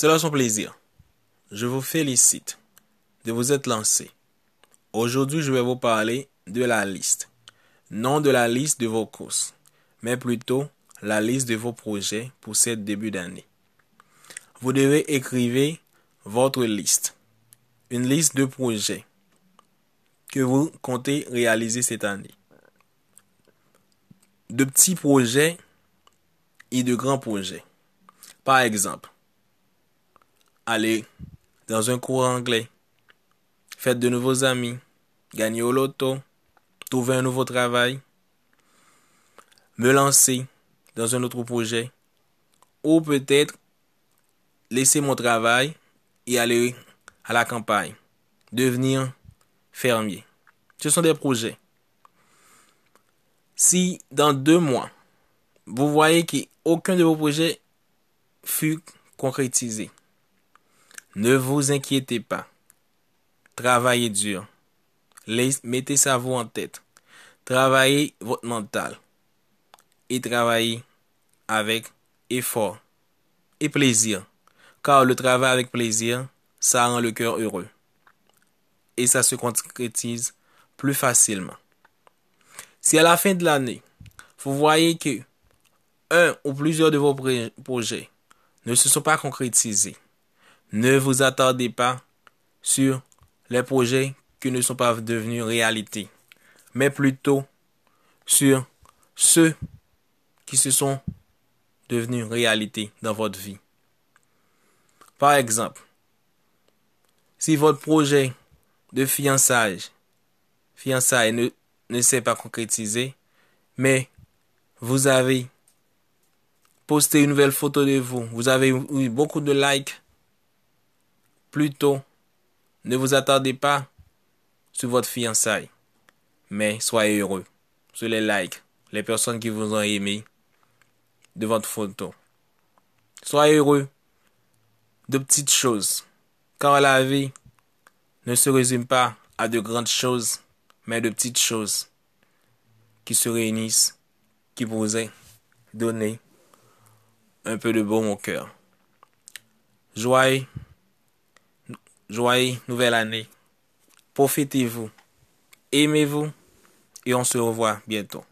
C'est là son plaisir. Je vous félicite de vous être lancé. Aujourd'hui, je vais vous parler de la liste. Non de la liste de vos courses, mais plutôt la liste de vos projets pour ce début d'année. Vous devez écrire votre liste. Une liste de projets que vous comptez réaliser cette année. De petits projets et de grands projets. Par exemple, aller dans un cours anglais, faire de nouveaux amis, gagner au loto, trouver un nouveau travail, me lancer dans un autre projet, ou peut-être laisser mon travail et aller à la campagne, devenir fermier. Ce sont des projets. Si dans deux mois, vous voyez qu'aucun de vos projets fut concrétisé, ne vous inquiétez pas. Travaillez dur. Mettez ça vous en tête. Travaillez votre mental. Et travaillez avec effort et plaisir. Car le travail avec plaisir, ça rend le cœur heureux. Et ça se concrétise plus facilement. Si à la fin de l'année, vous voyez que un ou plusieurs de vos projets ne se sont pas concrétisés, ne vous attardez pas sur les projets qui ne sont pas devenus réalité, mais plutôt sur ceux qui se sont devenus réalité dans votre vie. Par exemple, si votre projet de fiançailles, fiançailles ne s'est pas concrétisé, mais vous avez posté une nouvelle photo de vous, vous avez eu beaucoup de likes, plutôt ne vous attardez pas sur votre fiançaille, mais soyez heureux sur les likes, les personnes qui vous ont aimé de votre photo. Soyez heureux de petites choses, car la vie ne se résume pas à de grandes choses, mais de petites choses qui se réunissent, qui vous ont donné un peu de baume au cœur. Joyeux Joyeux nouvelle année. Profitez-vous. Aimez-vous. Et on se revoit bientôt.